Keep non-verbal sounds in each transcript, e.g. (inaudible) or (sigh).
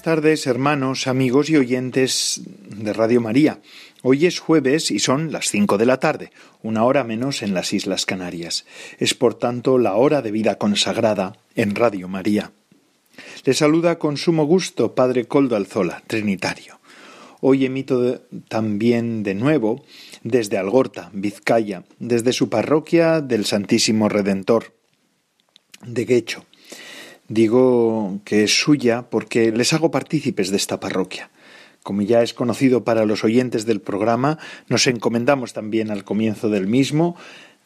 Buenas tardes, hermanos, amigos y oyentes de Radio María. Hoy es jueves y son las cinco de la tarde, una hora menos en las Islas Canarias. Es por tanto la hora de vida consagrada en Radio María. Le saluda con sumo gusto Padre Coldo Alzola, Trinitario. Hoy emito también de nuevo desde Algorta, Vizcaya, desde su parroquia del Santísimo Redentor de Guecho Digo que es suya porque les hago partícipes de esta parroquia. Como ya es conocido para los oyentes del programa, nos encomendamos también al comienzo del mismo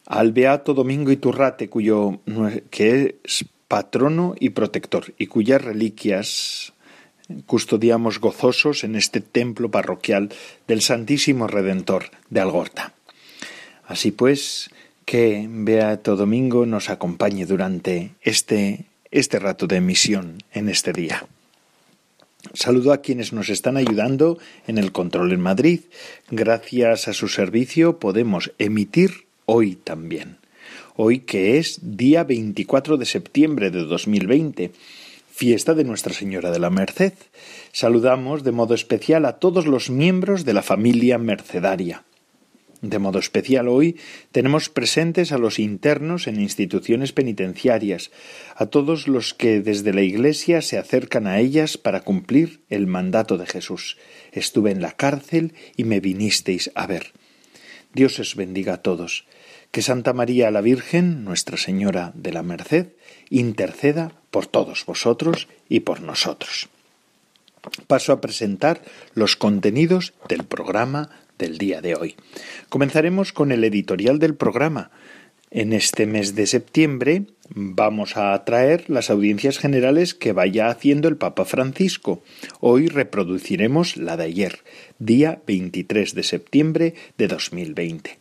al Beato Domingo Iturrate, cuyo que es patrono y protector, y cuyas reliquias custodiamos gozosos en este templo parroquial del Santísimo Redentor de Algorta. Así pues, que Beato Domingo nos acompañe durante este este rato de emisión en este día. Saludo a quienes nos están ayudando en el control en Madrid. Gracias a su servicio podemos emitir hoy también. Hoy que es día 24 de septiembre de 2020, fiesta de Nuestra Señora de la Merced. Saludamos de modo especial a todos los miembros de la familia mercedaria. De modo especial hoy tenemos presentes a los internos en instituciones penitenciarias, a todos los que desde la Iglesia se acercan a ellas para cumplir el mandato de Jesús. Estuve en la cárcel y me vinisteis a ver. Dios os bendiga a todos. Que Santa María la Virgen, Nuestra Señora de la Merced, interceda por todos vosotros y por nosotros. Paso a presentar los contenidos del programa del día de hoy. Comenzaremos con el editorial del programa. En este mes de septiembre vamos a traer las audiencias generales que vaya haciendo el Papa Francisco. Hoy reproduciremos la de ayer, día 23 de septiembre de 2020.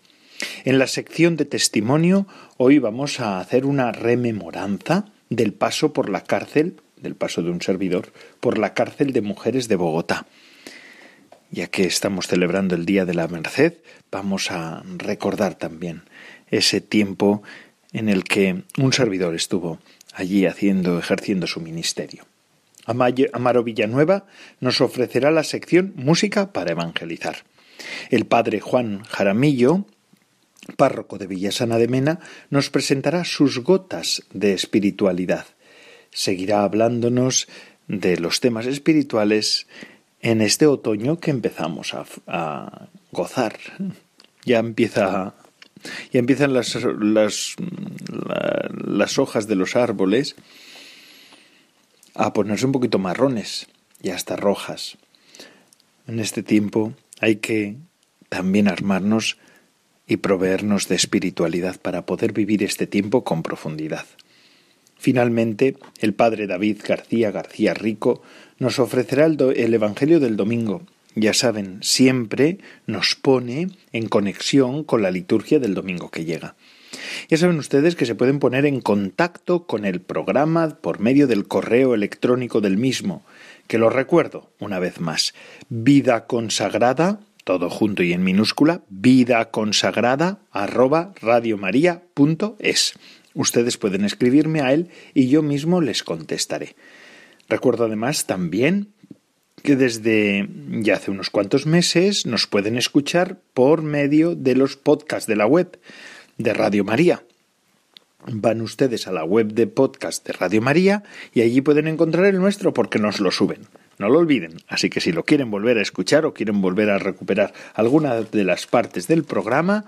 En la sección de testimonio, hoy vamos a hacer una rememoranza del paso por la cárcel, del paso de un servidor, por la cárcel de mujeres de Bogotá ya que estamos celebrando el Día de la Merced, vamos a recordar también ese tiempo en el que un servidor estuvo allí haciendo, ejerciendo su ministerio. Amaro Villanueva nos ofrecerá la sección Música para Evangelizar. El padre Juan Jaramillo, párroco de Villasana de Mena, nos presentará sus gotas de espiritualidad. Seguirá hablándonos de los temas espirituales en este otoño que empezamos a, gozar. Ya empieza ya empiezan las, las, las hojas de los árboles a ponerse un poquito marrones y hasta rojas. En este tiempo hay que también armarnos y proveernos de espiritualidad para poder vivir este tiempo con profundidad. Finalmente, el padre David García García Rico nos ofrecerá el, Evangelio del domingo. Ya saben, siempre nos pone en conexión con la liturgia del domingo que llega. Ya saben ustedes que se pueden poner en contacto con el programa por medio del correo electrónico del mismo, que lo recuerdo una vez más, vida consagrada, todo junto y en minúscula, vida consagrada arroba. Ustedes pueden escribirme a él y yo mismo les contestaré. Recuerdo además también que desde ya hace unos cuantos meses nos pueden escuchar por medio de los podcasts de la web de Radio María. Van ustedes a la web de podcast de Radio María y allí pueden encontrar el nuestro porque nos lo suben. No lo olviden. Así que si lo quieren volver a escuchar o quieren volver a recuperar alguna de las partes del programa,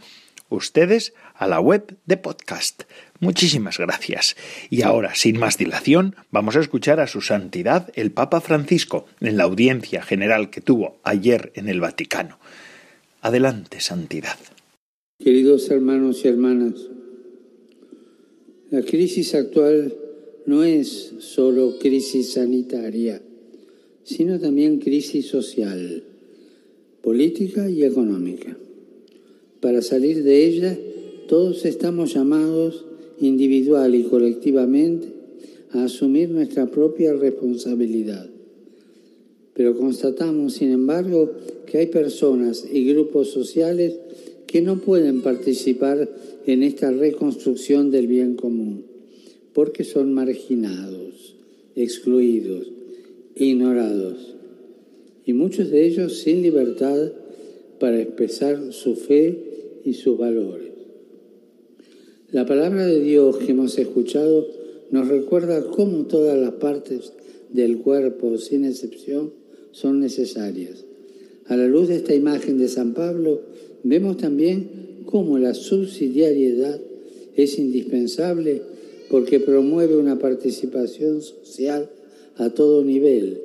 ustedes a la web de podcast. Muchísimas gracias. Y ahora, sin más dilación, vamos a escuchar a su santidad el Papa Francisco en la audiencia general que tuvo ayer en el Vaticano. Adelante, santidad. Queridos hermanos y hermanas, La crisis actual no es solo crisis sanitaria, sino también crisis social, política y económica. Para salir de ella, todos estamos llamados individual y colectivamente a asumir nuestra propia responsabilidad. Pero constatamos, sin embargo, que hay personas y grupos sociales que no pueden participar en esta reconstrucción del bien común, porque son marginados, excluidos, ignorados, y muchos de ellos sin libertad para expresar su fe y sus valores. La palabra de Dios que hemos escuchado nos recuerda cómo todas las partes del cuerpo, sin excepción, son necesarias. A la luz de esta imagen de San Pablo, vemos también cómo la subsidiariedad es indispensable porque promueve una participación social a todo nivel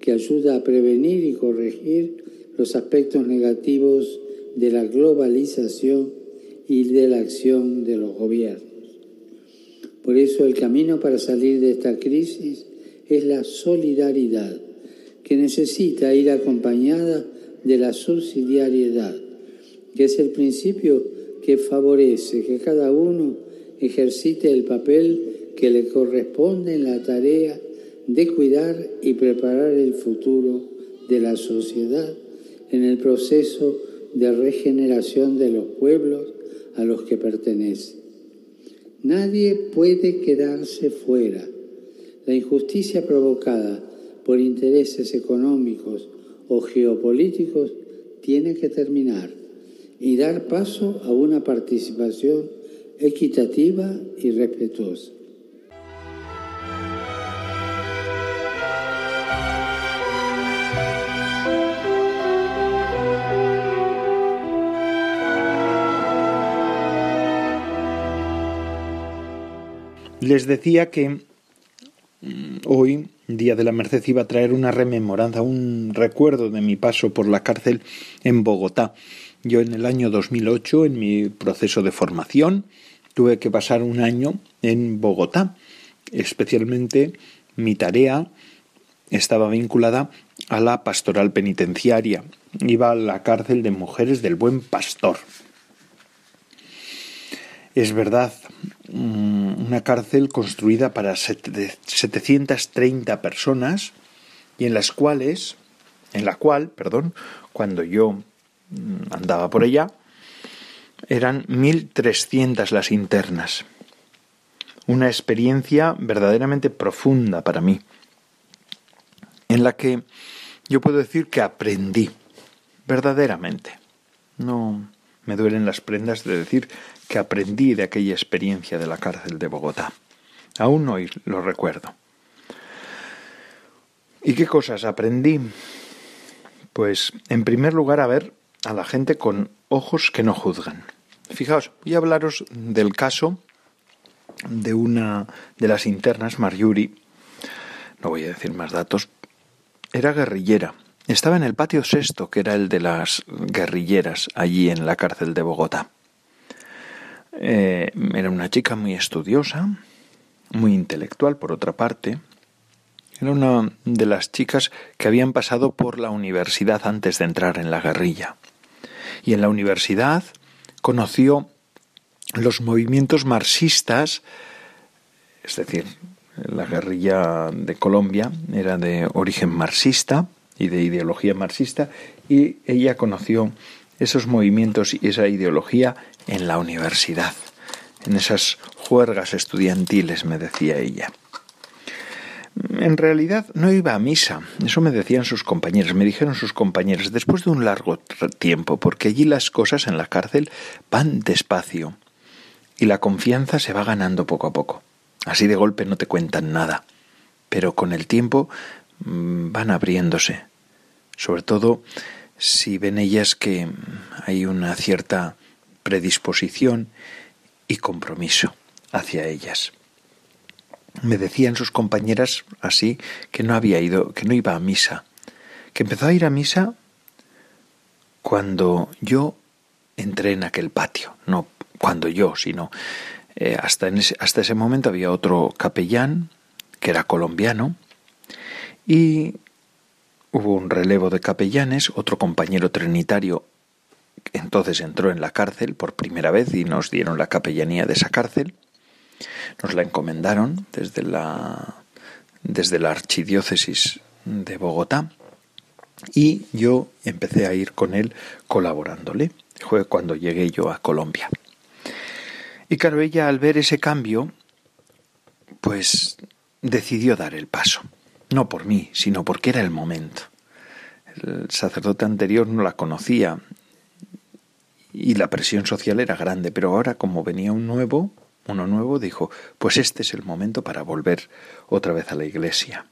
que ayuda a prevenir y corregir los aspectos negativos de la globalización y de la acción de los gobiernos. Por eso el camino para salir de esta crisis es la solidaridad, que necesita ir acompañada de la subsidiariedad, que es el principio que favorece que cada uno ejercite el papel que le corresponde en la tarea de cuidar y preparar el futuro de la sociedad en el proceso de regeneración de los pueblos a los que pertenece. Nadie puede quedarse fuera. La injusticia provocada por intereses económicos o geopolíticos tiene que terminar y dar paso a una participación equitativa y respetuosa. Les decía que mm, hoy, Día de la Merced, iba a traer una rememoranza, un recuerdo de mi paso por la cárcel en Bogotá. Yo en el año 2008, en mi proceso de formación, tuve que pasar un año en Bogotá. Especialmente mi tarea estaba vinculada a la pastoral penitenciaria. Iba a la cárcel de mujeres del Buen Pastor. Es verdad, una cárcel construida para 730 personas y en las cuales, en la cual, perdón, cuando yo mm, andaba por ella, eran 1.300 las internas. Una experiencia verdaderamente profunda para mí, en la que yo puedo decir que aprendí, verdaderamente. No me duelen las prendas de decir que aprendí de aquella experiencia de la cárcel de Bogotá. Aún hoy lo recuerdo. ¿Y qué cosas aprendí? Pues, en primer lugar, a ver a la gente con ojos que no juzgan. Fijaos, voy a hablaros del caso de una de las internas, Marjuri. No voy a decir más datos. Era guerrillera. Estaba en el patio sexto, que era el de las guerrilleras, allí en la cárcel de Bogotá. Eh, era una chica muy estudiosa, muy intelectual por otra parte. Era una de las chicas que habían pasado por la universidad antes de entrar en la guerrilla. Y en la universidad conoció los movimientos marxistas, es decir, la guerrilla de Colombia era de origen marxista y de ideología marxista, y ella conoció esos movimientos y esa ideología en la universidad, en esas juergas estudiantiles, me decía ella. En realidad no iba a misa, eso me decían sus compañeros, me dijeron sus compañeros, después de un largo tiempo, porque allí las cosas en la cárcel van despacio y la confianza se va ganando poco a poco. Así de golpe no te cuentan nada, pero con el tiempo mm, van abriéndose, sobre todo si ven ellas que hay una cierta predisposición y compromiso hacia ellas. Me decían sus compañeras así que no había ido, que no iba a misa, que empezó a ir a misa cuando yo entré en aquel patio, no cuando yo, sino Eh, hasta, hasta ese momento había otro capellán que era colombiano y hubo un relevo de capellanes, otro compañero trinitario entonces entró en la cárcel por primera vez y nos dieron la capellanía de esa cárcel. Nos la encomendaron desde la, desde la archidiócesis de Bogotá y yo empecé a ir con él colaborándole. Fue cuando llegué yo a Colombia. Y claro, ella al ver ese cambio, pues decidió dar el paso. No por mí, sino porque era el momento. El sacerdote anterior no la conocía y la presión social era grande, pero ahora como venía un nuevo, uno nuevo, dijo, pues este es el momento para volver otra vez a la iglesia.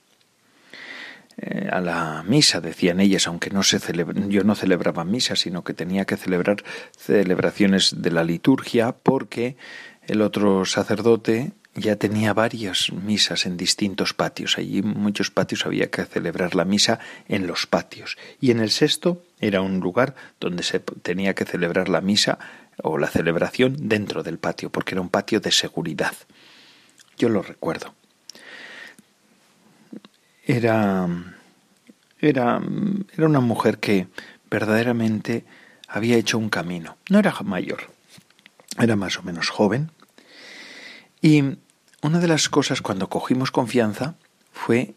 Eh, a la misa, decían ellas, aunque no se yo no celebraba misa, sino que tenía que celebrar celebraciones de la liturgia porque el otro sacerdote ya tenía varias misas en distintos patios. Allí en muchos patios había que celebrar la misa en los patios. Y en el sexto era un lugar donde se tenía que celebrar la misa o la celebración dentro del patio, porque era un patio de seguridad. Yo lo recuerdo era, era, era una mujer que verdaderamente había hecho un camino. No era mayor, era más o menos joven. Y una de las cosas cuando cogimos confianza fue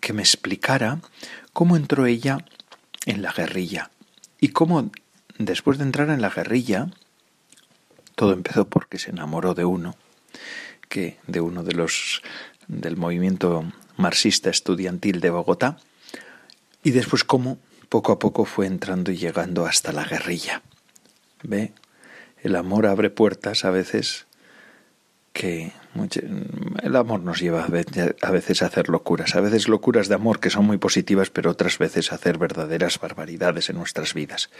que me explicara cómo entró ella en la guerrilla y cómo después de entrar en la guerrilla todo empezó porque se enamoró de uno que de uno de los del movimiento marxista estudiantil de Bogotá, y después cómo poco a poco fue entrando y llegando hasta la guerrilla. ¿Ve? El amor abre puertas a veces que el amor nos lleva a veces a hacer locuras, a veces locuras de amor que son muy positivas, pero otras veces a hacer verdaderas barbaridades en nuestras vidas.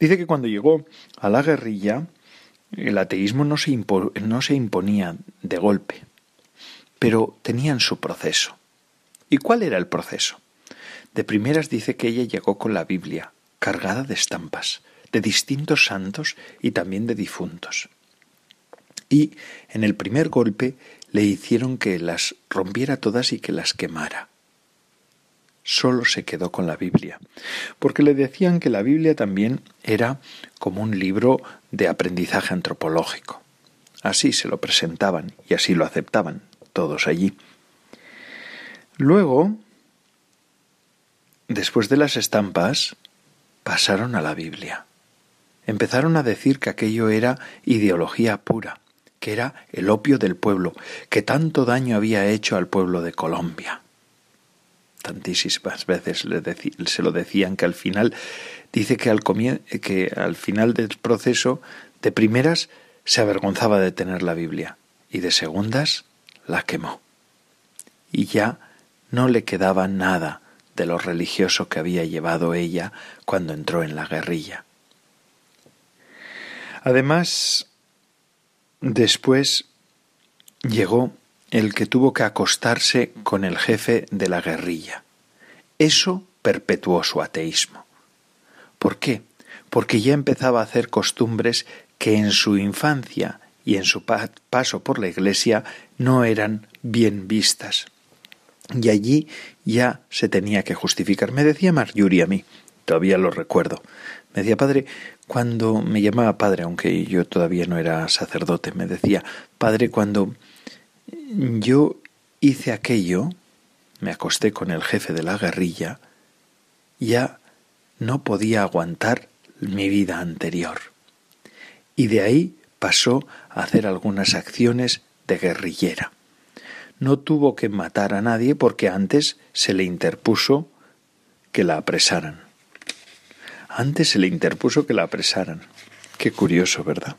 Dice que cuando llegó a la guerrilla, el ateísmo no se, no se imponía de golpe, pero tenían su proceso. ¿Y cuál era el proceso? De primeras dice que ella llegó con la Biblia, cargada de estampas, de distintos santos y también de difuntos. Y en el primer golpe le hicieron que las rompiera todas y que las quemara. Solo se quedó con la Biblia, porque le decían que la Biblia también era como un libro de aprendizaje antropológico. Así se lo presentaban y así lo aceptaban todos allí. Luego, después de las estampas, pasaron a la Biblia. Empezaron a decir que aquello era ideología pura, que era el opio del pueblo, que tanto daño había hecho al pueblo de Colombia. Tantísimas veces se lo decían que al final, dice que al, que al final del proceso, de primeras se avergonzaba de tener la Biblia y de segundas la quemó. Y ya no le quedaba nada de lo religioso que había llevado ella cuando entró en la guerrilla. Además, después llegó el que tuvo que acostarse con el jefe de la guerrilla. Eso perpetuó su ateísmo. ¿Por qué? Porque ya empezaba a hacer costumbres que en su infancia y en su paso por la iglesia no eran bien vistas. Y allí ya se tenía que justificar. Me decía Marjorie a mí, todavía lo recuerdo. Me decía, padre, cuando me llamaba padre, aunque yo todavía no era sacerdote, me decía, padre, cuando yo hice aquello, me acosté con el jefe de la guerrilla, ya no podía aguantar mi vida anterior. Y de ahí pasó a hacer algunas acciones de guerrillera no tuvo que matar a nadie porque antes se le interpuso que la apresaran. Antes se le interpuso que la apresaran. Qué curioso, ¿verdad?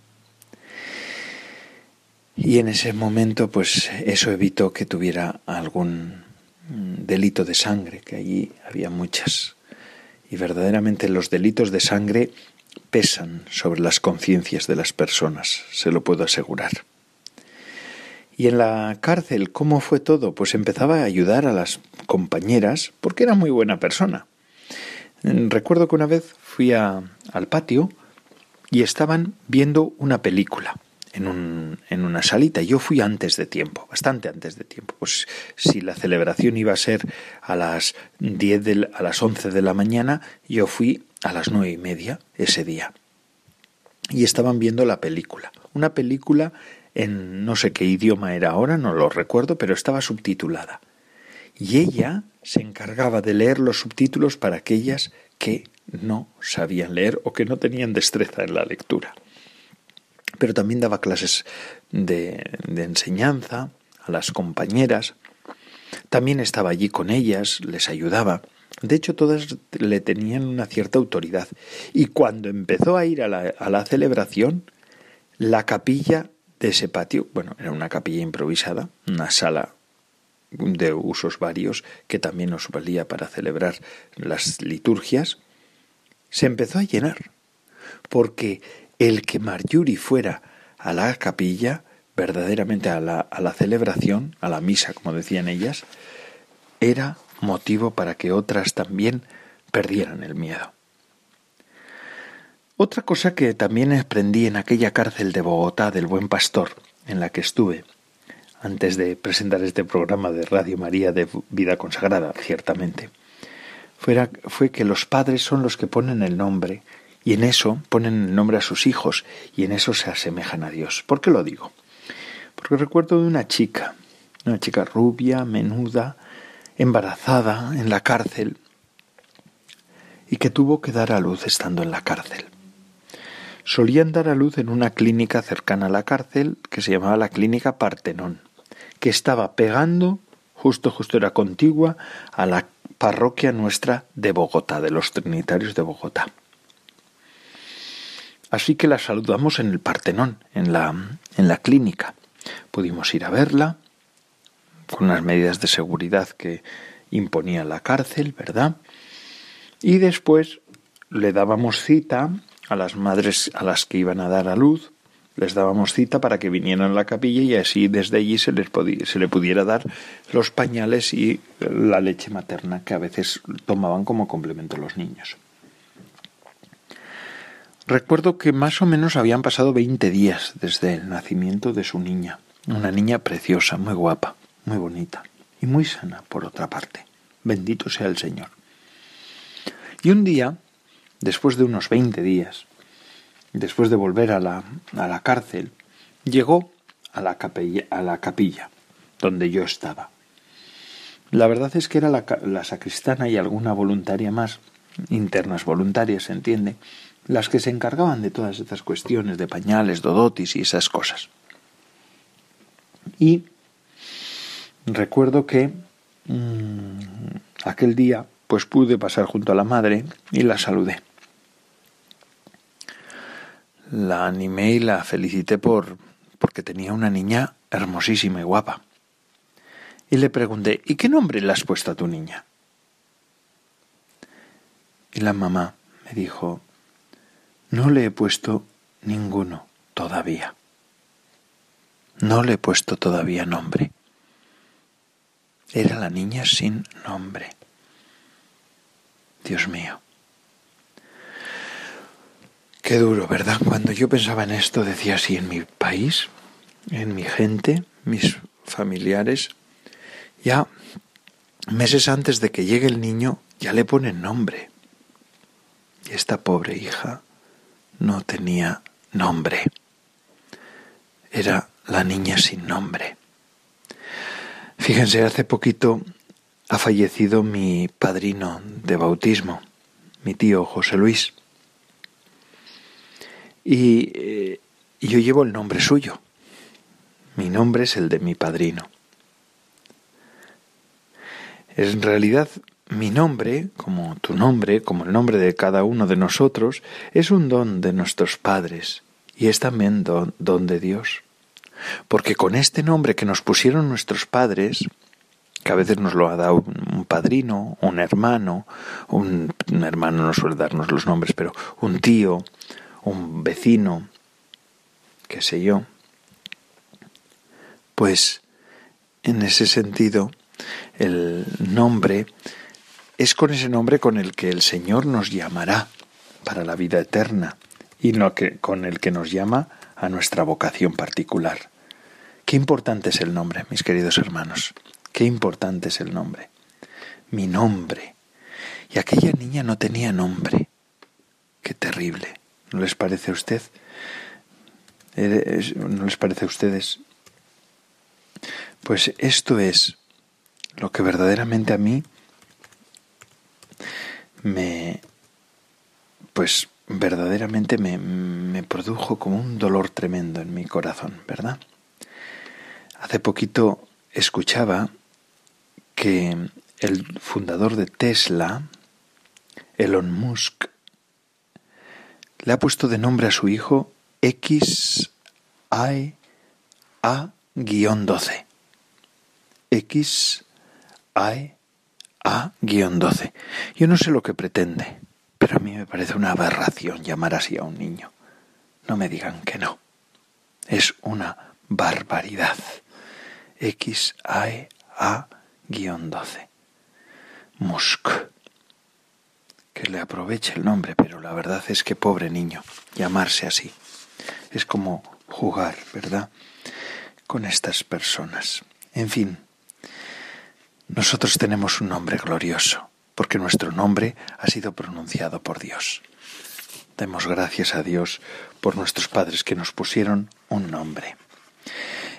Y en ese momento, pues eso evitó que tuviera algún delito de sangre, que allí había muchas. Y verdaderamente los delitos de sangre pesan sobre las conciencias de las personas, se lo puedo asegurar. Y en la cárcel, ¿cómo fue todo? Pues empezaba a ayudar a las compañeras porque era muy buena persona. Recuerdo que una vez fui al patio y estaban viendo una película en, un, en una salita. Yo fui antes de tiempo, bastante antes de tiempo. Pues si la celebración iba a ser a las 10 a las 11 de la mañana, yo fui a las nueve y media ese día. Y estaban viendo la película. Una película en no sé qué idioma era ahora, no lo recuerdo, pero estaba subtitulada. Y ella se encargaba de leer los subtítulos para aquellas que no sabían leer o que no tenían destreza en la lectura pero también daba clases de, enseñanza a las compañeras. También estaba allí con ellas, les ayudaba. De hecho, todas le tenían una cierta autoridad. Y cuando empezó a ir a la, a la celebración, la capilla de ese patio, bueno, era una capilla improvisada, una sala de usos varios que también nos valía para celebrar las liturgias, se empezó a llenar, porque el que Marjorie fuera a la capilla, verdaderamente a la, a la celebración, a la misa, como decían ellas, era motivo para que otras también perdieran el miedo. Otra cosa que también aprendí en aquella cárcel de Bogotá del Buen Pastor, en la que estuve, antes de presentar este programa de Radio María de Vida Consagrada, ciertamente, fue que los padres son los que ponen el nombre y en eso ponen el nombre a sus hijos y en eso se asemejan a Dios. ¿Por qué lo digo? Porque recuerdo de una chica, una chica rubia, menuda, embarazada en la cárcel y que tuvo que dar a luz estando en la cárcel. Solían dar a luz en una clínica cercana a la cárcel que se llamaba la clínica Partenón, que estaba pegando, justo justo era contigua, a la parroquia nuestra de Bogotá, de los Trinitarios de Bogotá. Así que la saludamos en el Partenón, en la, en la clínica. Pudimos ir a verla con las medidas de seguridad que imponía la cárcel, ¿verdad? Y después le dábamos cita a las madres a las que iban a dar a luz, les dábamos cita para que vinieran a la capilla y así desde allí se les se le pudiera dar los pañales y la leche materna que a veces tomaban como complemento los niños. Recuerdo que más o menos habían pasado veinte días desde el nacimiento de su niña, una niña preciosa, muy guapa, muy bonita y muy sana, por otra parte. Bendito sea el Señor. Y un día, después de unos veinte días, después de volver a la, a la cárcel, llegó a la, capilla, a la capilla donde yo estaba. La verdad es que era la, la sacristana y alguna voluntaria más, internas voluntarias, se entiende, las que se encargaban de todas estas cuestiones de pañales, dodotis y esas cosas. Y recuerdo que mm, aquel día pues pude pasar junto a la madre y la saludé. La animé y la felicité por porque tenía una niña hermosísima y guapa. Y le pregunté, ¿y qué nombre le has puesto a tu niña? Y la mamá me dijo, no le he puesto ninguno todavía. No le he puesto todavía nombre. Era la niña sin nombre. Dios mío. Qué duro, ¿verdad? Cuando yo pensaba en esto, decía así, en mi país, en mi gente, mis familiares, ya meses antes de que llegue el niño, ya le ponen nombre. Y esta pobre hija no tenía nombre. Era la niña sin nombre. Fíjense, hace poquito ha fallecido mi padrino de bautismo, mi tío José Luis. Y eh, yo llevo el nombre suyo. Mi nombre es el de mi padrino. En realidad mi nombre, como tu nombre, como el nombre de cada uno de nosotros, es un don de nuestros padres y es también don, de Dios. Porque con este nombre que nos pusieron nuestros padres, que a veces nos lo ha dado un padrino, un hermano, un, hermano no suele darnos los nombres, pero un tío, un vecino, qué sé yo, pues en ese sentido el nombre es con ese nombre con el que el Señor nos llamará para la vida eterna y que, con el que nos llama a nuestra vocación particular. Qué importante es el nombre, mis queridos hermanos. Qué importante es el nombre. Mi nombre. Y aquella niña no tenía nombre. Qué terrible. ¿No les parece a usted? ¿No les parece a ustedes? Pues esto es lo que verdaderamente a mí me, pues verdaderamente me, me produjo como un dolor tremendo en mi corazón, ¿verdad? Hace poquito escuchaba que el fundador de Tesla, Elon Musk, le ha puesto de nombre a su hijo X A-12. X A-12. Yo no sé lo que pretende, pero a mí me parece una aberración llamar así a un niño. No me digan que no. Es una barbaridad. X A-12. Musk. Que le aproveche el nombre, pero la verdad es que pobre niño, llamarse así. Es como jugar, ¿verdad? Con estas personas. En fin, nosotros tenemos un nombre glorioso, porque nuestro nombre ha sido pronunciado por Dios. Demos gracias a Dios por nuestros padres que nos pusieron un nombre.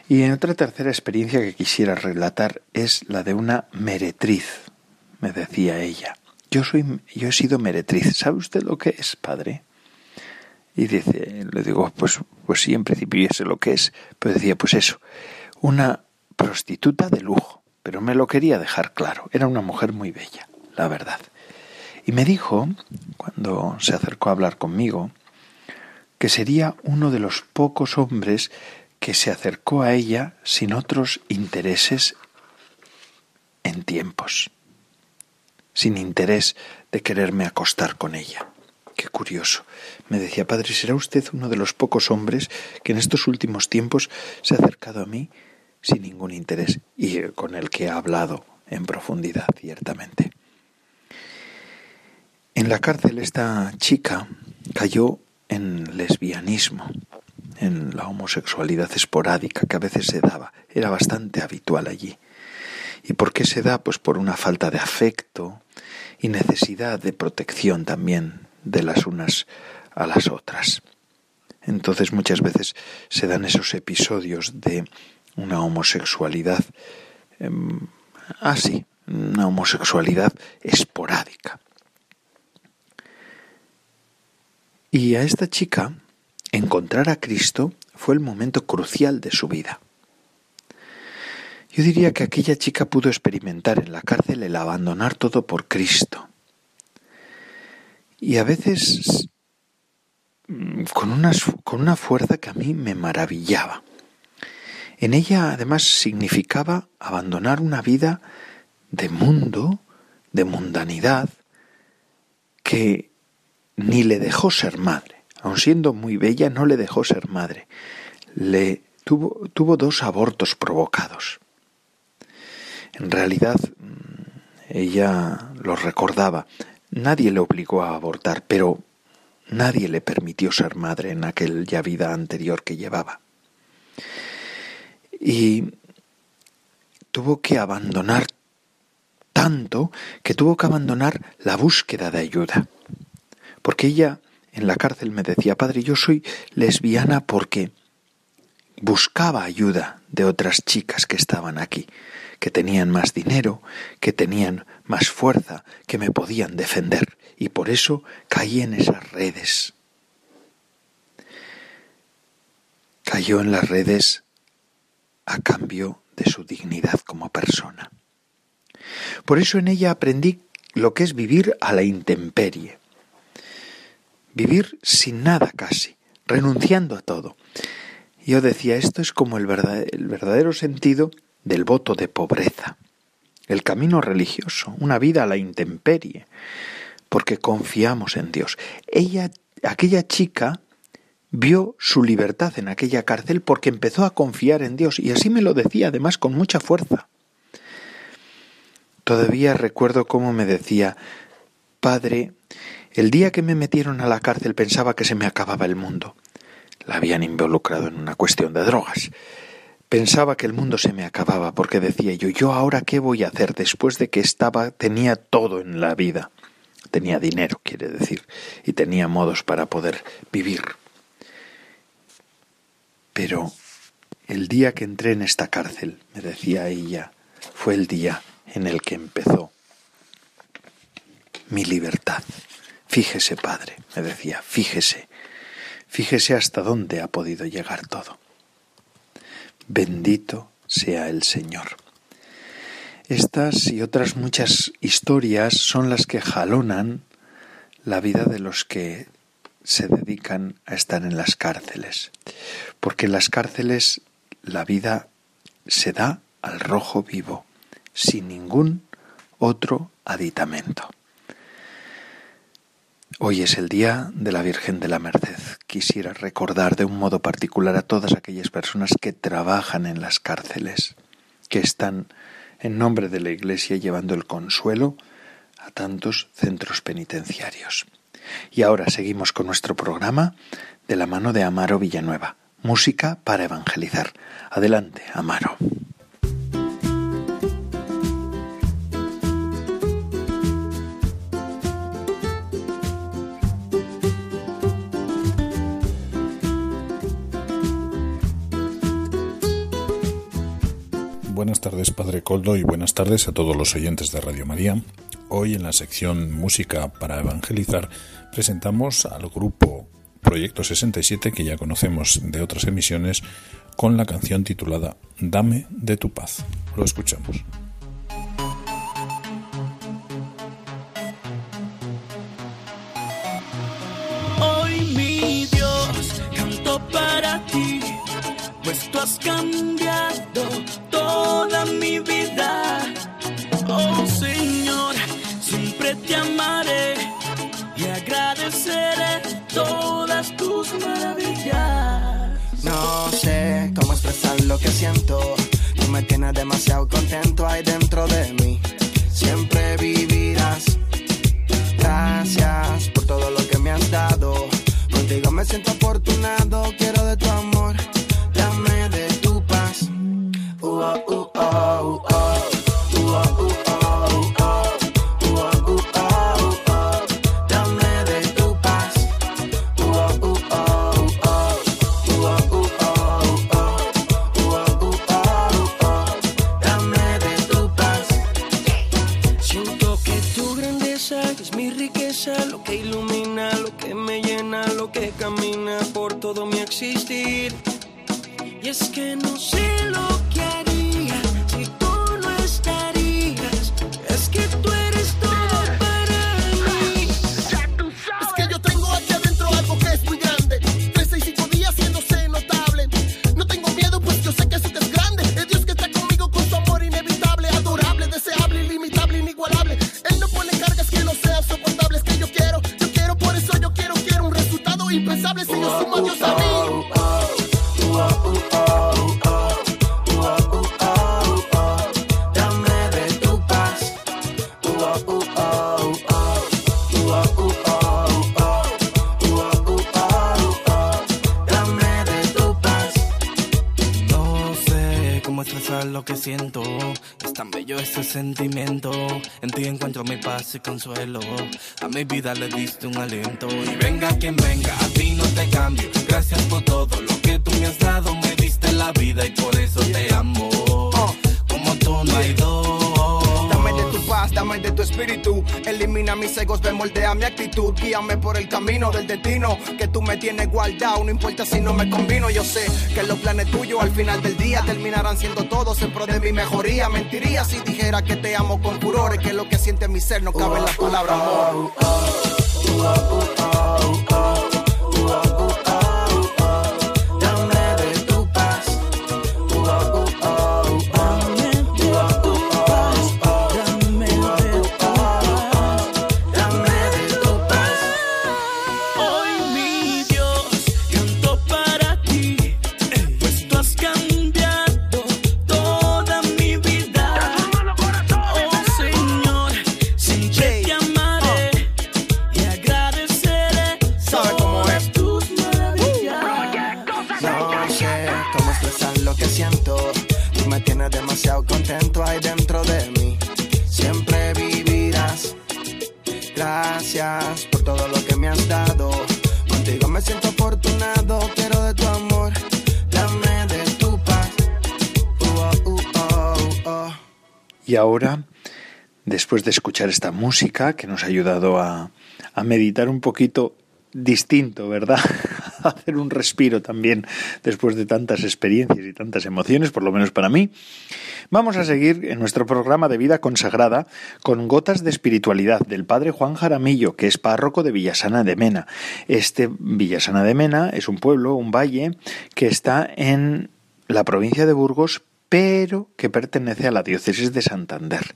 Y en otra tercera experiencia que quisiera relatar es la de una meretriz, me decía ella. Yo soy, yo he sido meretriz. ¿Sabe usted lo que es, padre? Y dice, le digo, pues, pues sí, en principio sé lo que es. Pero decía, pues eso, una prostituta de lujo. Pero me lo quería dejar claro. Era una mujer muy bella, la verdad. Y me dijo, cuando se acercó a hablar conmigo, que sería uno de los pocos hombres que se acercó a ella sin otros intereses en tiempos, sin interés de quererme acostar con ella. Qué curioso. Me decía, padre, ¿será usted uno de los pocos hombres que en estos últimos tiempos se ha acercado a mí sin ningún interés y con el que ha hablado en profundidad, ciertamente? En la cárcel esta chica cayó en lesbianismo en la homosexualidad esporádica que a veces se daba. Era bastante habitual allí. ¿Y por qué se da? Pues por una falta de afecto y necesidad de protección también de las unas a las otras. Entonces muchas veces se dan esos episodios de una homosexualidad em, así, una homosexualidad esporádica. Y a esta chica encontrar a Cristo fue el momento crucial de su vida. Yo diría que aquella chica pudo experimentar en la cárcel el abandonar todo por Cristo. Y a veces mm, con una, con una fuerza que a mí me maravillaba. En ella además significaba abandonar una vida de mundo, de mundanidad, que ni le dejó ser madre aun siendo muy bella, no le dejó ser madre. Le tuvo, tuvo dos abortos provocados. En realidad, mm, ella lo recordaba. Nadie le obligó a abortar, pero nadie le permitió ser madre en aquella vida anterior que llevaba. Y tuvo que abandonar tanto que tuvo que abandonar la búsqueda de ayuda, porque ella en la cárcel me decía, padre, yo soy lesbiana porque buscaba ayuda de otras chicas que estaban aquí, que tenían más dinero, que tenían más fuerza, que me podían defender, y por eso caí en esas redes. Cayó en las redes a cambio de su dignidad como persona. Por eso en ella aprendí lo que es vivir a la intemperie, vivir sin nada casi, renunciando a todo. Yo decía, esto es como el verdadero, sentido del voto de pobreza, el camino religioso, una vida a la intemperie, porque confiamos en Dios. Ella, aquella chica, vio su libertad en aquella cárcel porque empezó a confiar en Dios y así me lo decía además con mucha fuerza. Todavía recuerdo cómo me decía, Padre, el día que me metieron a la cárcel pensaba que se me acababa el mundo. La habían involucrado en una cuestión de drogas. Pensaba que el mundo se me acababa porque decía yo, yo ahora qué voy a hacer después de que estaba, tenía todo en la vida. Tenía dinero, quiere decir, y tenía modos para poder vivir. Pero el día que entré en esta cárcel, me decía ella, fue el día en el que empezó mi libertad. Fíjese, padre, me decía, fíjese, fíjese hasta dónde ha podido llegar todo. Bendito sea el Señor. Estas y otras muchas historias son las que jalonan la vida de los que se dedican a estar en las cárceles, porque en las cárceles la vida se da al rojo vivo, sin ningún otro aditamento. Hoy es el día de la Virgen de la Merced. Quisiera recordar de un modo particular a todas aquellas personas que trabajan en las cárceles, que están en nombre de la Iglesia llevando el consuelo a tantos centros penitenciarios. Y ahora seguimos con nuestro programa de la mano de Amaro Villanueva, música para evangelizar. Adelante, Amaro. Buenas tardes, Padre Coldo, y buenas tardes a todos los oyentes de Radio María. Hoy en la sección Música para Evangelizar presentamos al grupo Proyecto 67, que ya conocemos de otras emisiones, con la canción titulada Dame de tu paz. Lo escuchamos. Hoy mi Dios canto para ti, pues tú has cambiado toda mi vida. Oh Señor, siempre te amaré y agradeceré todas tus maravillas. No sé cómo expresar lo que siento. Tú me tienes demasiado contento ahí dentro de mí. Siempre vivirás. Gracias por todo lo que me has dado. Contigo me siento afortunado. ooh, ah, ooh, ooh. Y consuelo. A mi vida le diste un aliento. Y venga quien venga, a ti no te cambio. Moldea mi actitud. Guíame por el camino del destino que tú me tienes guardado. No importa si no me combino, yo sé que los planes tuyos al final del día terminarán siendo todos en pro de mi mejoría. Mentiría si dijera que te amo con furores, que lo que siente mi ser no cabe en la palabra amor. Después de escuchar esta música que nos ha ayudado a, meditar un poquito distinto, ¿verdad? (laughs) Hacer un respiro también después de tantas experiencias y tantas emociones, por lo menos para mí. Vamos a seguir en nuestro programa de vida consagrada con Gotas de Espiritualidad del Padre Juan Jaramillo, que es párroco de Villasana de Mena. Este Villasana de Mena es un pueblo, un valle, que está en la provincia de Burgos, pero que pertenece a la diócesis de Santander.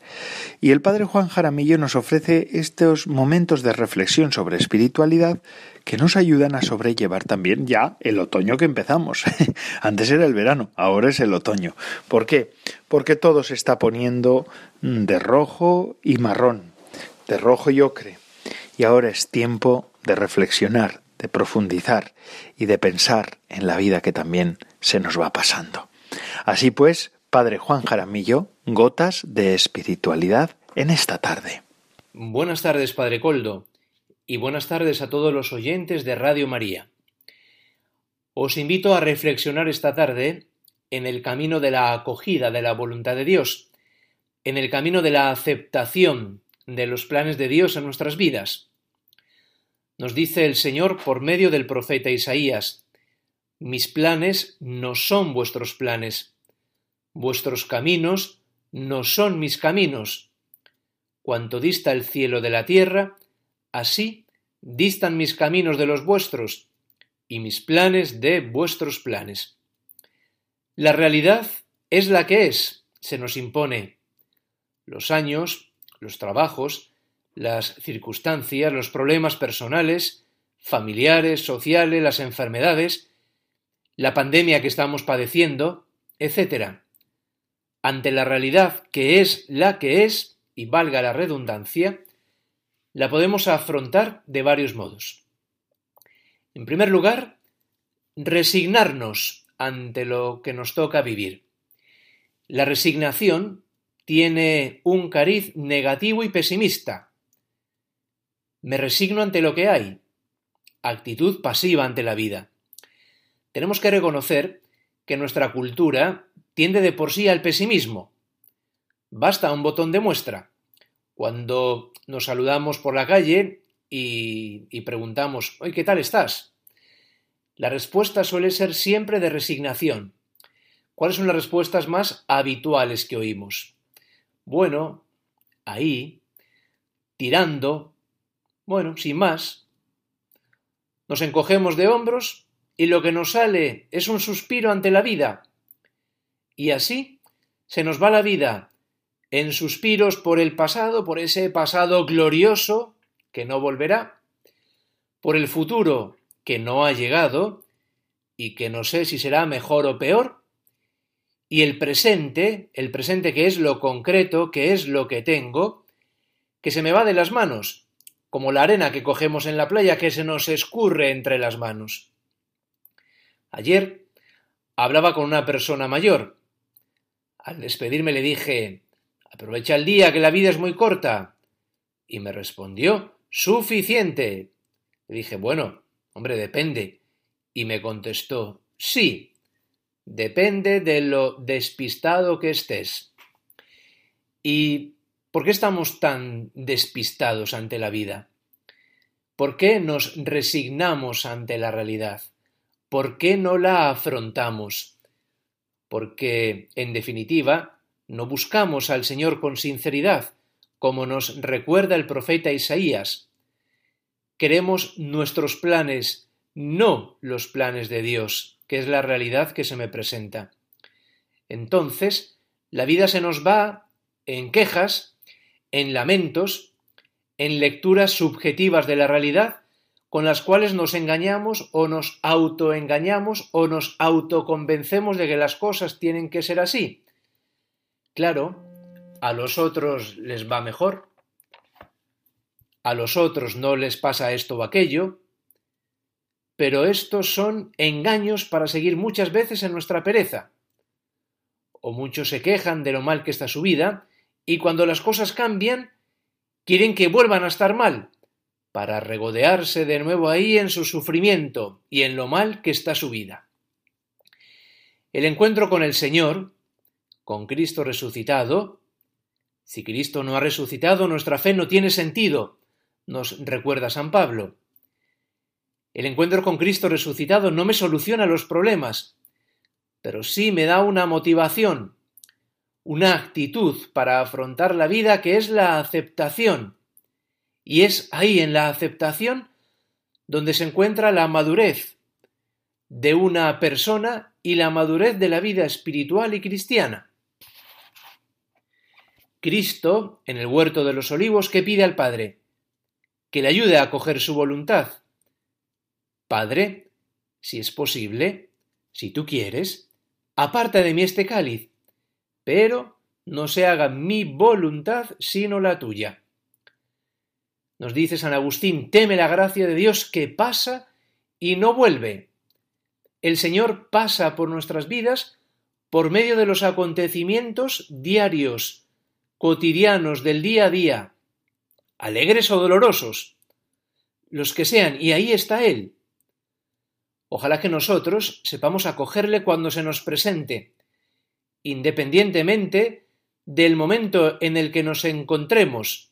Y el padre Juan Jaramillo nos ofrece estos momentos de reflexión sobre espiritualidad que nos ayudan a sobrellevar también ya el otoño que empezamos. (laughs) Antes era el verano, ahora es el otoño. ¿Por qué? Porque todo se está poniendo de rojo y marrón, de rojo y ocre. Y ahora es tiempo de reflexionar, de profundizar y de pensar en la vida que también se nos va pasando. Así pues, Padre Juan Jaramillo, gotas de espiritualidad en esta tarde. Buenas tardes, Padre Coldo, y buenas tardes a todos los oyentes de Radio María. Os invito a reflexionar esta tarde en el camino de la acogida de la voluntad de Dios, en el camino de la aceptación de los planes de Dios en nuestras vidas. Nos dice el Señor por medio del profeta Isaías, mis planes no son vuestros planes, vuestros caminos no son mis caminos. Cuanto dista el cielo de la tierra, así distan mis caminos de los vuestros, y mis planes de vuestros planes. La realidad es la que es, se nos impone. Los años, los trabajos, las circunstancias, los problemas personales, familiares, sociales, las enfermedades, la pandemia que estamos padeciendo, etc. Ante la realidad que es la que es, y valga la redundancia, la podemos afrontar de varios modos. En primer lugar, resignarnos ante lo que nos toca vivir. La resignación tiene un cariz negativo y pesimista. Me resigno ante lo que hay. Actitud pasiva ante la vida tenemos que reconocer que nuestra cultura tiende de por sí al pesimismo. Basta un botón de muestra. Cuando nos saludamos por la calle y, preguntamos, ¿Hoy ¿qué tal estás? La respuesta suele ser siempre de resignación. ¿Cuáles son las respuestas más habituales que oímos? Bueno, ahí, tirando, bueno, sin más. Nos encogemos de hombros y lo que nos sale es un suspiro ante la vida. Y así se nos va la vida en suspiros por el pasado, por ese pasado glorioso que no volverá, por el futuro que no ha llegado y que no sé si será mejor o peor, y el presente, el presente que es lo concreto, que es lo que tengo, que se me va de las manos, como la arena que cogemos en la playa que se nos escurre entre las manos. Ayer hablaba con una persona mayor. Al despedirme le dije Aprovecha el día, que la vida es muy corta. Y me respondió Suficiente. Le dije Bueno, hombre, depende. Y me contestó Sí, depende de lo despistado que estés. ¿Y por qué estamos tan despistados ante la vida? ¿Por qué nos resignamos ante la realidad? ¿Por qué no la afrontamos? Porque, en definitiva, no buscamos al Señor con sinceridad, como nos recuerda el profeta Isaías. Queremos nuestros planes, no los planes de Dios, que es la realidad que se me presenta. Entonces, la vida se nos va en quejas, en lamentos, en lecturas subjetivas de la realidad con las cuales nos engañamos o nos autoengañamos o nos autoconvencemos de que las cosas tienen que ser así. Claro, a los otros les va mejor, a los otros no les pasa esto o aquello, pero estos son engaños para seguir muchas veces en nuestra pereza. O muchos se quejan de lo mal que está su vida, y cuando las cosas cambian, quieren que vuelvan a estar mal, para regodearse de nuevo ahí en su sufrimiento y en lo mal que está su vida. El encuentro con el Señor, con Cristo resucitado, si Cristo no ha resucitado, nuestra fe no tiene sentido, nos recuerda San Pablo. El encuentro con Cristo resucitado no me soluciona los problemas, pero sí me da una motivación, una actitud para afrontar la vida que es la aceptación. Y es ahí en la aceptación donde se encuentra la madurez de una persona y la madurez de la vida espiritual y cristiana. Cristo, en el huerto de los olivos, que pide al Padre? Que le ayude a acoger su voluntad. Padre, si es posible, si tú quieres, aparta de mí este cáliz, pero no se haga mi voluntad sino la tuya. Nos dice San Agustín, teme la gracia de Dios que pasa y no vuelve. El Señor pasa por nuestras vidas por medio de los acontecimientos diarios, cotidianos del día a día, alegres o dolorosos, los que sean, y ahí está Él. Ojalá que nosotros sepamos acogerle cuando se nos presente, independientemente del momento en el que nos encontremos,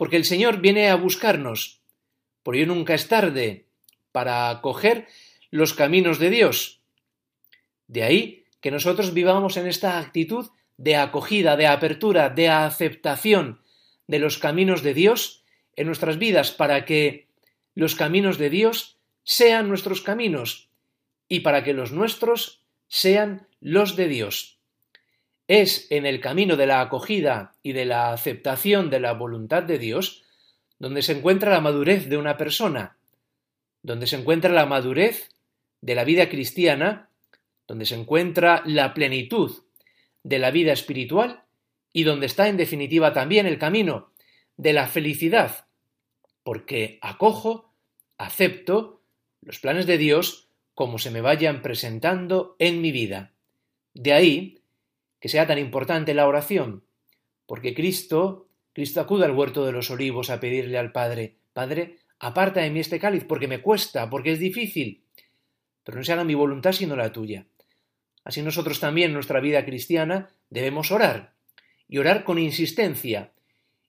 porque el Señor viene a buscarnos, por ello nunca es tarde para acoger los caminos de Dios. De ahí que nosotros vivamos en esta actitud de acogida, de apertura, de aceptación de los caminos de Dios en nuestras vidas para que los caminos de Dios sean nuestros caminos y para que los nuestros sean los de Dios. Es en el camino de la acogida y de la aceptación de la voluntad de Dios donde se encuentra la madurez de una persona, donde se encuentra la madurez de la vida cristiana, donde se encuentra la plenitud de la vida espiritual y donde está en definitiva también el camino de la felicidad, porque acojo, acepto los planes de Dios como se me vayan presentando en mi vida. De ahí que sea tan importante la oración, porque Cristo, Cristo acude al huerto de los olivos a pedirle al Padre, Padre, aparta de mí este cáliz, porque me cuesta, porque es difícil, pero no se haga mi voluntad sino la tuya. Así nosotros también en nuestra vida cristiana debemos orar, y orar con insistencia,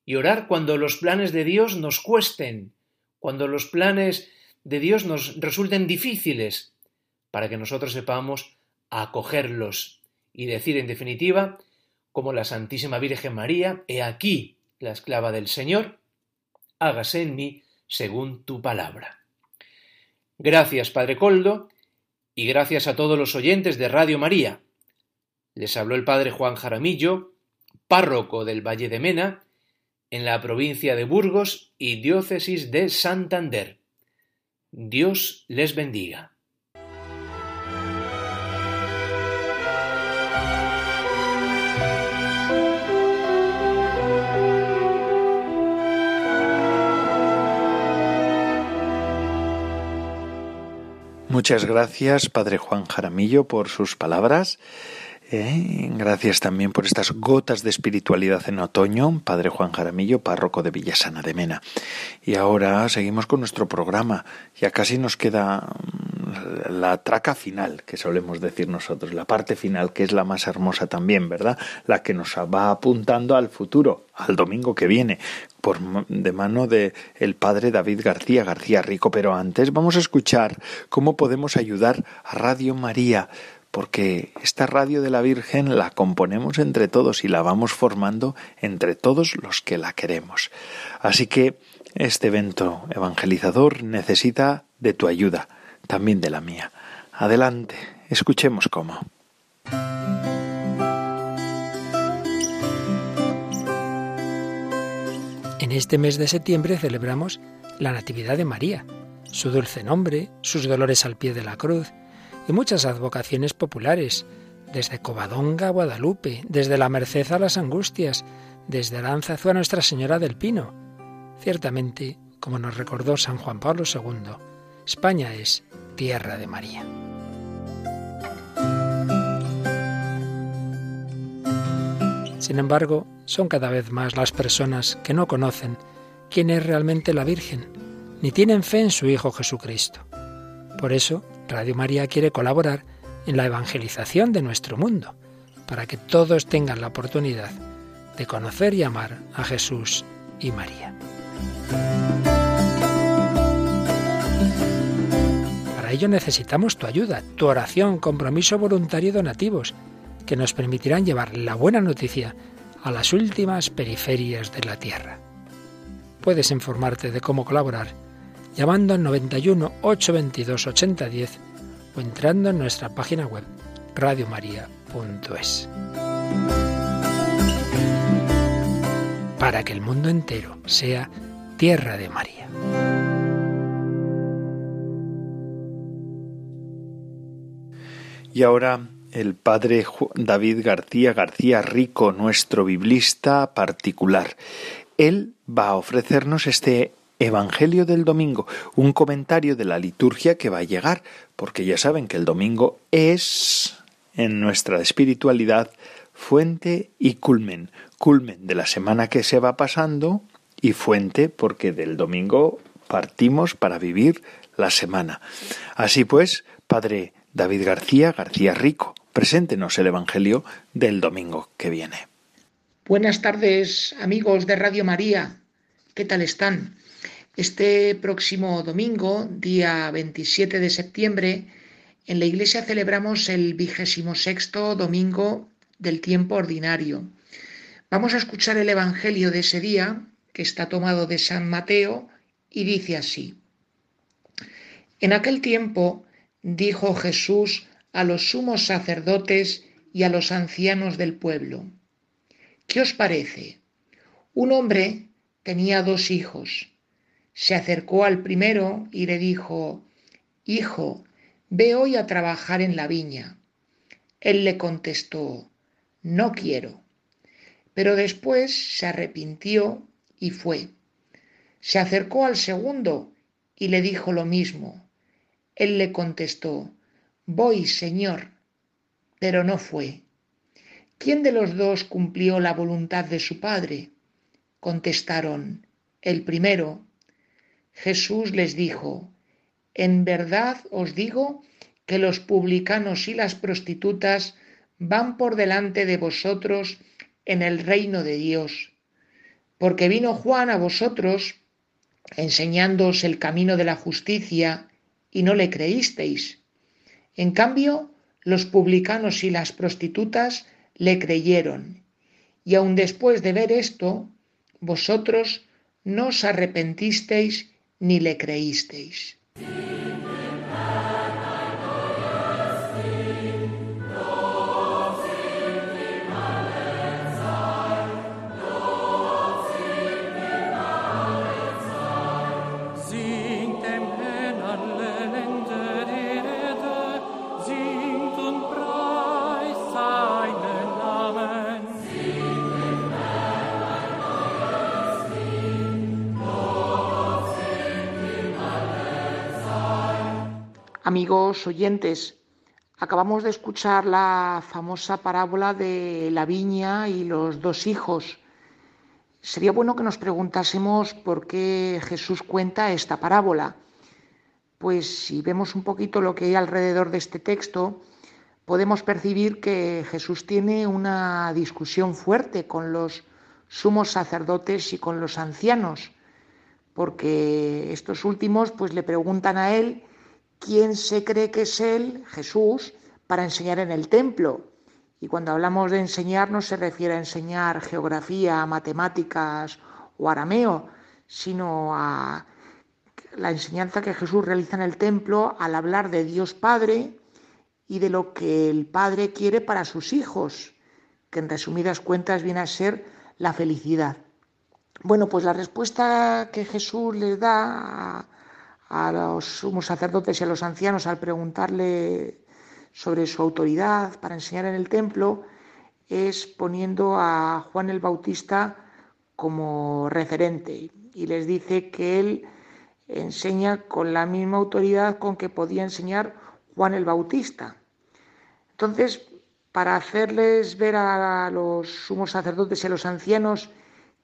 y orar cuando los planes de Dios nos cuesten, cuando los planes de Dios nos resulten difíciles, para que nosotros sepamos acogerlos y decir en definitiva, como la Santísima Virgen María, he aquí la esclava del Señor, hágase en mí según tu palabra. Gracias, Padre Coldo, y gracias a todos los oyentes de Radio María. Les habló el Padre Juan Jaramillo, párroco del Valle de Mena, en la provincia de Burgos y diócesis de Santander. Dios les bendiga. Muchas gracias, Padre Juan Jaramillo, por sus palabras. Eh, gracias también por estas gotas de espiritualidad en otoño, Padre Juan Jaramillo, párroco de Villasana de Mena. Y ahora seguimos con nuestro programa. Ya casi nos queda mm, la traca final, que solemos decir nosotros, la parte final, que es la más hermosa también, ¿verdad? La que nos va apuntando al futuro, al domingo que viene, por de mano de el padre David García García Rico, pero antes vamos a escuchar cómo podemos ayudar a Radio María porque esta radio de la Virgen la componemos entre todos y la vamos formando entre todos los que la queremos. Así que este evento evangelizador necesita de tu ayuda, también de la mía. Adelante, escuchemos cómo. En este mes de septiembre celebramos la Natividad de María, su dulce nombre, sus dolores al pie de la cruz, y muchas advocaciones populares, desde Covadonga a Guadalupe, desde la Merced a las Angustias, desde Aranzazu a Nuestra Señora del Pino. Ciertamente, como nos recordó San Juan Pablo II, España es tierra de María. Sin embargo, son cada vez más las personas que no conocen quién es realmente la Virgen, ni tienen fe en su Hijo Jesucristo. Por eso, Radio María quiere colaborar en la evangelización de nuestro mundo, para que todos tengan la oportunidad de conocer y amar a Jesús y María. Para ello necesitamos tu ayuda, tu oración, compromiso voluntario y donativos, que nos permitirán llevar la buena noticia a las últimas periferias de la tierra. Puedes informarte de cómo colaborar llamando al 91 822 8010 o entrando en nuestra página web radiomaria.es. Para que el mundo entero sea tierra de María. Y ahora el padre David García García Rico, nuestro biblista particular. Él va a ofrecernos este Evangelio del Domingo, un comentario de la liturgia que va a llegar, porque ya saben que el domingo es, en nuestra espiritualidad, fuente y culmen, culmen de la semana que se va pasando y fuente porque del domingo partimos para vivir la semana. Así pues, Padre David García García Rico, preséntenos el Evangelio del domingo que viene. Buenas tardes, amigos de Radio María. ¿Qué tal están? Este próximo domingo, día 27 de septiembre, en la iglesia celebramos el vigésimo sexto domingo del tiempo ordinario. Vamos a escuchar el Evangelio de ese día, que está tomado de San Mateo, y dice así. En aquel tiempo dijo Jesús a los sumos sacerdotes y a los ancianos del pueblo, ¿qué os parece? Un hombre tenía dos hijos se acercó al primero y le dijo, Hijo, ve hoy a trabajar en la viña. Él le contestó, No quiero. Pero después se arrepintió y fue. Se acercó al segundo y le dijo lo mismo. Él le contestó, Voy, Señor. Pero no fue. ¿Quién de los dos cumplió la voluntad de su padre? Contestaron, el primero. Jesús les dijo, En verdad os digo que los publicanos y las prostitutas van por delante de vosotros en el reino de Dios. Porque vino Juan a vosotros enseñándoos el camino de la justicia y no le creísteis. En cambio, los publicanos y las prostitutas le creyeron. Y aun después de ver esto, vosotros no os arrepentisteis ni le creísteis. Amigos oyentes, acabamos de escuchar la famosa parábola de la viña y los dos hijos. Sería bueno que nos preguntásemos por qué Jesús cuenta esta parábola. Pues si vemos un poquito lo que hay alrededor de este texto, podemos percibir que Jesús tiene una discusión fuerte con los sumos sacerdotes y con los ancianos, porque estos últimos pues le preguntan a él quién se cree que es Él, Jesús, para enseñar en el templo. Y cuando hablamos de enseñar no se refiere a enseñar geografía, matemáticas o arameo, sino a la enseñanza que Jesús realiza en el templo al hablar de Dios Padre y de lo que el Padre quiere para sus hijos, que en resumidas cuentas viene a ser la felicidad. Bueno, pues la respuesta que Jesús les da a los sumos sacerdotes y a los ancianos al preguntarle sobre su autoridad para enseñar en el templo es poniendo a Juan el Bautista como referente y les dice que él enseña con la misma autoridad con que podía enseñar Juan el Bautista. Entonces, para hacerles ver a los sumos sacerdotes y a los ancianos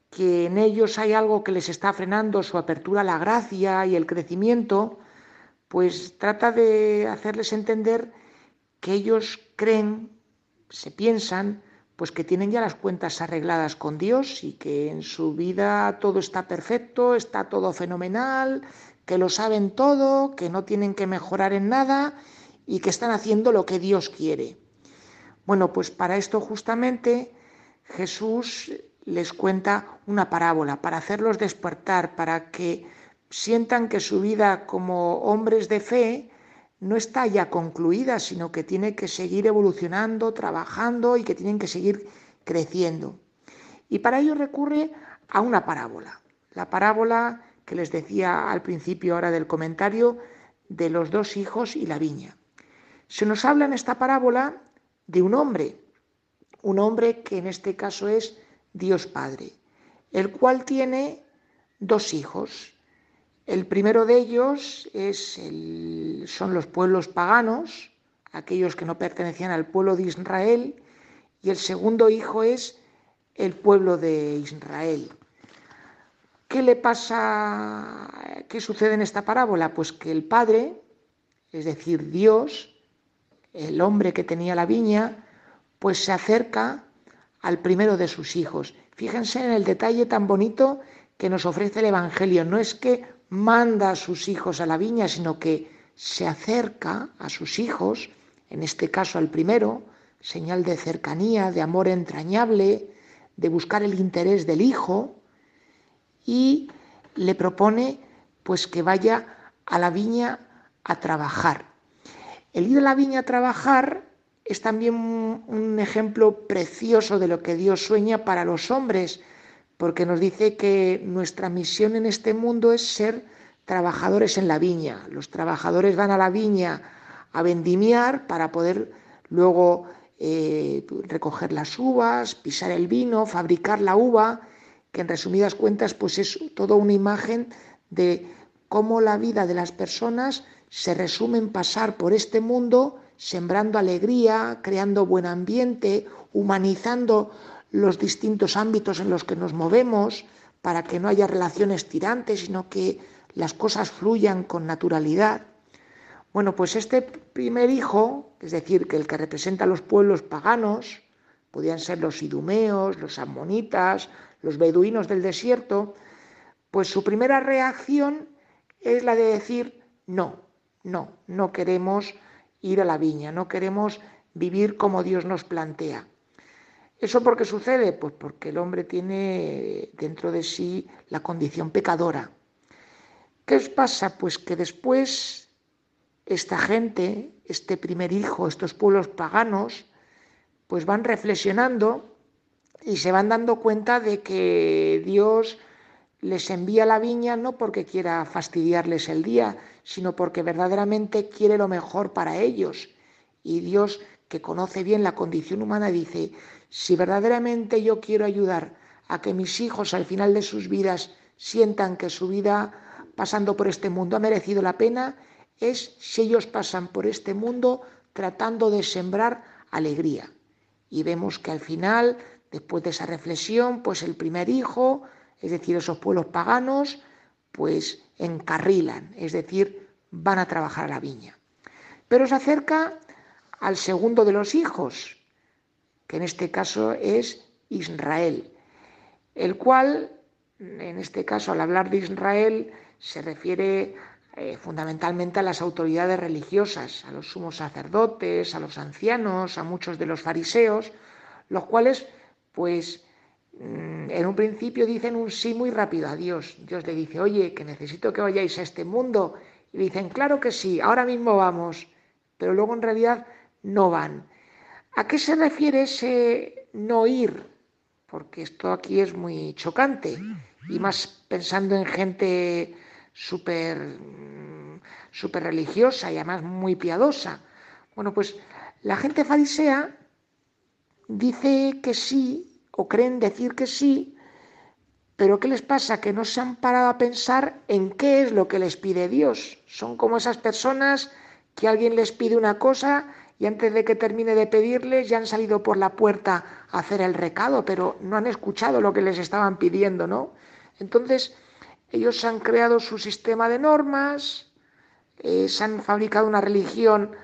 que en ellos hay algo que les está frenando su apertura a la gracia y el crecimiento, pues trata de hacerles entender que ellos creen, se piensan, pues que tienen ya las cuentas arregladas con Dios y que en su vida todo está perfecto, está todo fenomenal, que lo saben todo, que no tienen que mejorar en nada y que están haciendo lo que Dios quiere. Bueno, pues para esto justamente Jesús les cuenta una parábola, para hacerlos despertar, para que sientan que su vida como hombres de fe no está ya concluida, sino que tiene que seguir evolucionando, trabajando y que tienen que seguir creciendo. Y para ello recurre a una parábola, la parábola que les decía al principio ahora del comentario de los dos hijos y la viña. Se nos habla en esta parábola de un hombre, un hombre que en este caso es Dios Padre, el cual tiene dos hijos, el primero de ellos es son los pueblos paganos, aquellos que no pertenecían al pueblo de Israel, y el segundo hijo es el pueblo de Israel. ¿Qué le pasa? ¿Qué sucede en esta parábola? Pues que el padre, es decir, Dios, el hombre que tenía la viña, pues se acerca al primero de sus hijos. Fíjense en el detalle tan bonito que nos ofrece el Evangelio. No es que manda a sus hijos a la viña, sino que se acerca a sus hijos, en este caso al primero, señal de cercanía, de amor entrañable, de buscar el interés del hijo, y le propone pues que vaya a la viña a trabajar. El ir a la viña a trabajar es también un ejemplo precioso de lo que Dios sueña para los hombres, porque nos dice que nuestra misión en este mundo es ser trabajadores en la viña. Los trabajadores van a la viña a vendimiar para poder luego eh, recoger las uvas, pisar el vino, fabricar la uva, que en resumidas cuentas pues es toda una imagen de cómo la vida de las personas se resume en pasar por este mundo sembrando alegría, creando buen ambiente, humanizando los distintos ámbitos en los que nos movemos, para que no haya relaciones tirantes, sino que las cosas fluyan con naturalidad. Bueno, pues este primer hijo, es decir, que el que representa a los pueblos paganos, podían ser los idumeos, los amonitas, los beduinos del desierto, pues su primera reacción es la de decir, no, no, no queremos ir a la viña, no queremos vivir como Dios nos plantea. ¿Eso por qué sucede? Pues porque el hombre tiene dentro de sí la condición pecadora. ¿Qué pasa? Pues que después esta gente, este primer hijo, estos pueblos paganos, pues van reflexionando y se van dando cuenta de que Dios les envía la viña no porque quiera fastidiarles el día, sino porque verdaderamente quiere lo mejor para ellos. Y Dios, que conoce bien la condición humana, dice, si verdaderamente yo quiero ayudar a que mis hijos al final de sus vidas sientan que su vida pasando por este mundo ha merecido la pena, es si ellos pasan por este mundo tratando de sembrar alegría. Y vemos que al final, después de esa reflexión, pues el primer hijo, es decir, esos pueblos paganos, pues encarrilan, es decir, van a trabajar a la viña. Pero se acerca al segundo de los hijos, que en este caso es Israel, el cual, en este caso, al hablar de Israel, se refiere eh, fundamentalmente a las autoridades religiosas, a los sumos sacerdotes, a los ancianos, a muchos de los fariseos, los cuales, pues, en un principio dicen un sí muy rápido a Dios. Dios le dice, oye, que necesito que vayáis a este mundo. Y dicen, claro que sí, ahora mismo vamos. Pero luego en realidad no van. ¿A qué se refiere ese no ir? Porque esto aquí es muy chocante y más pensando en gente súper super religiosa y además muy piadosa. Bueno, pues la gente farisea dice que sí o creen decir que sí, pero ¿qué les pasa? Que no se han parado a pensar en qué es lo que les pide Dios. Son como esas personas que alguien les pide una cosa y antes de que termine de pedirles ya han salido por la puerta a hacer el recado, pero no han escuchado lo que les estaban pidiendo, ¿no? Entonces, ellos han creado su sistema de normas, eh, se han fabricado una religión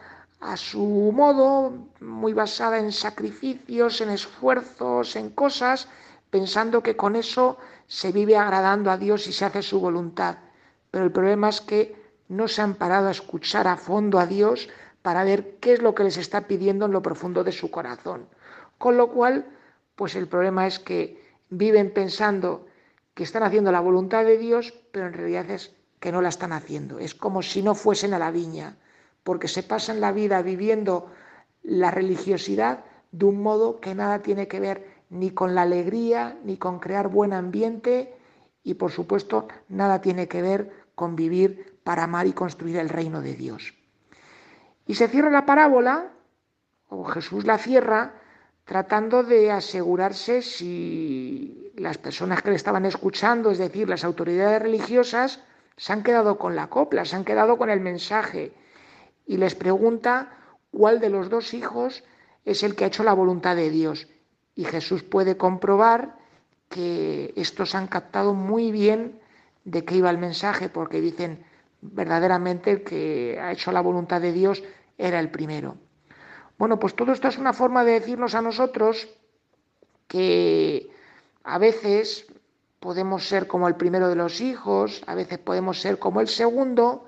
a su modo, muy basada en sacrificios, en esfuerzos, en cosas, pensando que con eso se vive agradando a Dios y se hace su voluntad. Pero el problema es que no se han parado a escuchar a fondo a Dios para ver qué es lo que les está pidiendo en lo profundo de su corazón. Con lo cual, pues el problema es que viven pensando que están haciendo la voluntad de Dios, pero en realidad es que no la están haciendo. Es como si no fuesen a la viña, porque se pasan la vida viviendo la religiosidad de un modo que nada tiene que ver ni con la alegría, ni con crear buen ambiente y por supuesto nada tiene que ver con vivir para amar y construir el reino de Dios. Y se cierra la parábola, o Jesús la cierra, tratando de asegurarse si las personas que le estaban escuchando, es decir, las autoridades religiosas, se han quedado con la copla, se han quedado con el mensaje. Y les pregunta cuál de los dos hijos es el que ha hecho la voluntad de Dios. Y Jesús puede comprobar que estos han captado muy bien de qué iba el mensaje, porque dicen verdaderamente el que ha hecho la voluntad de Dios era el primero. Bueno, pues todo esto es una forma de decirnos a nosotros que a veces podemos ser como el primero de los hijos, a veces podemos ser como el segundo,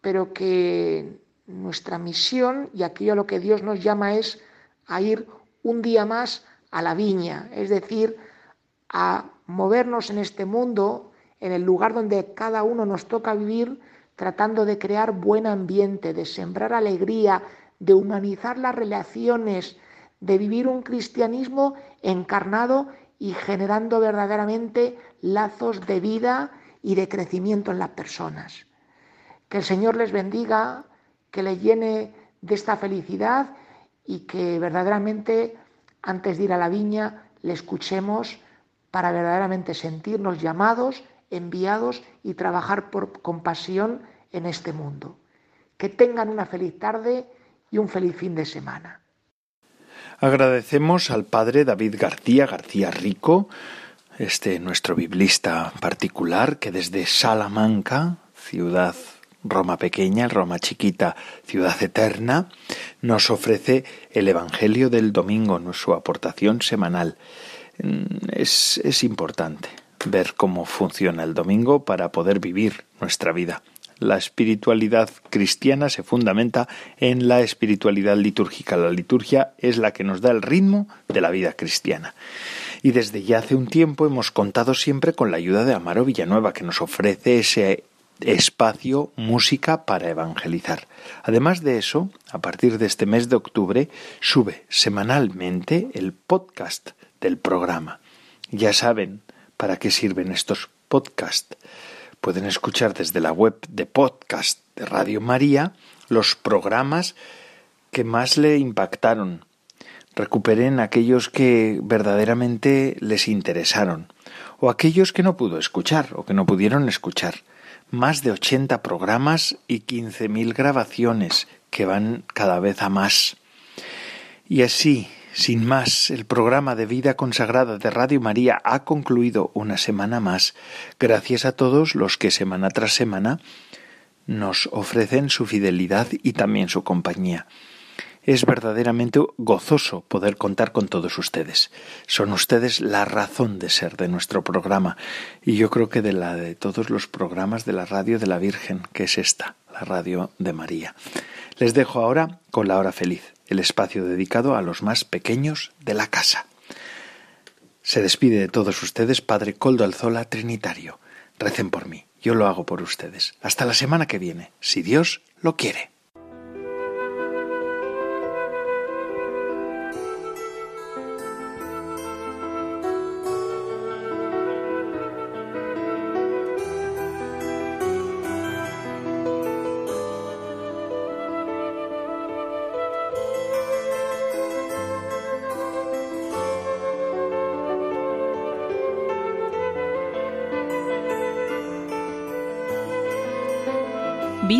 pero que nuestra misión y aquello a lo que Dios nos llama es a ir un día más a la viña, es decir, a movernos en este mundo, en el lugar donde cada uno nos toca vivir, tratando de crear buen ambiente, de sembrar alegría, de humanizar las relaciones, de vivir un cristianismo encarnado y generando verdaderamente lazos de vida y de crecimiento en las personas. Que el Señor les bendiga, que les llene de esta felicidad y que verdaderamente antes de ir a la viña le escuchemos para verdaderamente sentirnos llamados, enviados y trabajar por compasión en este mundo. Que tengan una feliz tarde y un feliz fin de semana. Agradecemos al padre David García García Rico, este nuestro biblista particular, que desde Salamanca, ciudad Roma pequeña, Roma chiquita, ciudad eterna, nos ofrece el Evangelio del domingo, su aportación semanal. Mm, es, es importante ver cómo funciona el domingo para poder vivir nuestra vida. La espiritualidad cristiana se fundamenta en la espiritualidad litúrgica. La liturgia es la que nos da el ritmo de la vida cristiana. Y desde ya hace un tiempo hemos contado siempre con la ayuda de Amaro Villanueva, que nos ofrece ese espacio música para evangelizar. Además de eso, a partir de este mes de octubre, sube semanalmente el podcast del programa. Ya saben para qué sirven estos podcasts pueden escuchar desde la web de podcast de Radio María los programas que más le impactaron. Recuperen aquellos que verdaderamente les interesaron o aquellos que no pudo escuchar o que no pudieron escuchar. Más de 80 programas y 15.000 grabaciones que van cada vez a más. Y así sin más, el programa de vida consagrada de Radio María ha concluido una semana más, gracias a todos los que semana tras semana nos ofrecen su fidelidad y también su compañía. Es verdaderamente gozoso poder contar con todos ustedes. Son ustedes la razón de ser de nuestro programa y yo creo que de la de todos los programas de la radio de la Virgen, que es esta, la radio de María. Les dejo ahora con la hora feliz el espacio dedicado a los más pequeños de la casa. Se despide de todos ustedes Padre Coldo Alzola Trinitario. Recen por mí, yo lo hago por ustedes. Hasta la semana que viene, si Dios lo quiere.